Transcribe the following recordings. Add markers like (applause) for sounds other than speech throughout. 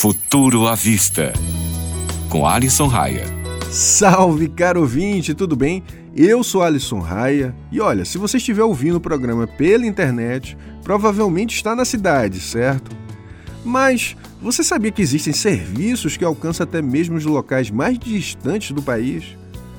Futuro à Vista, com Alisson Raia. Salve, caro ouvinte, tudo bem? Eu sou Alisson Raia e olha, se você estiver ouvindo o programa pela internet, provavelmente está na cidade, certo? Mas você sabia que existem serviços que alcançam até mesmo os locais mais distantes do país?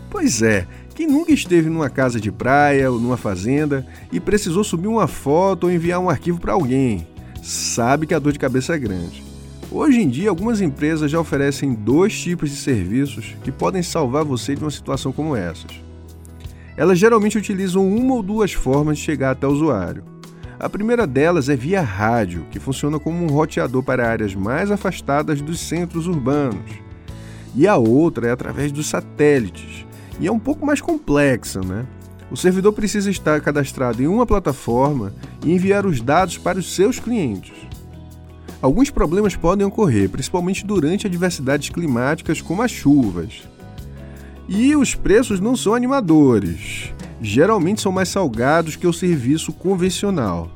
Pois é, quem nunca esteve numa casa de praia ou numa fazenda e precisou subir uma foto ou enviar um arquivo para alguém, sabe que a dor de cabeça é grande. Hoje em dia, algumas empresas já oferecem dois tipos de serviços que podem salvar você de uma situação como essas. Elas geralmente utilizam uma ou duas formas de chegar até o usuário. A primeira delas é via rádio, que funciona como um roteador para áreas mais afastadas dos centros urbanos. E a outra é através dos satélites, e é um pouco mais complexa, né? O servidor precisa estar cadastrado em uma plataforma e enviar os dados para os seus clientes. Alguns problemas podem ocorrer, principalmente durante adversidades climáticas como as chuvas. E os preços não são animadores. Geralmente são mais salgados que o serviço convencional.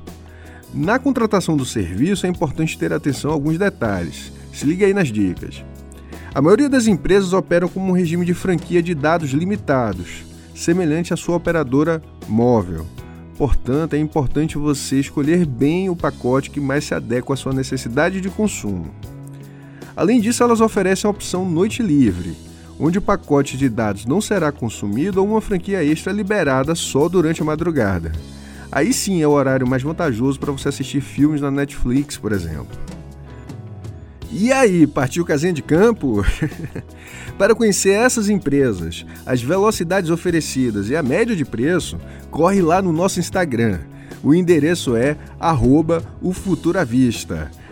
Na contratação do serviço é importante ter atenção a alguns detalhes. Se liga aí nas dicas. A maioria das empresas operam como um regime de franquia de dados limitados, semelhante à sua operadora móvel. Portanto, é importante você escolher bem o pacote que mais se adequa à sua necessidade de consumo. Além disso, elas oferecem a opção Noite Livre, onde o pacote de dados não será consumido ou uma franquia extra liberada só durante a madrugada. Aí sim é o horário mais vantajoso para você assistir filmes na Netflix, por exemplo. E aí, partiu casinha de campo? (laughs) Para conhecer essas empresas, as velocidades oferecidas e a média de preço, corre lá no nosso Instagram. O endereço é arroba.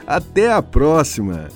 Até a próxima!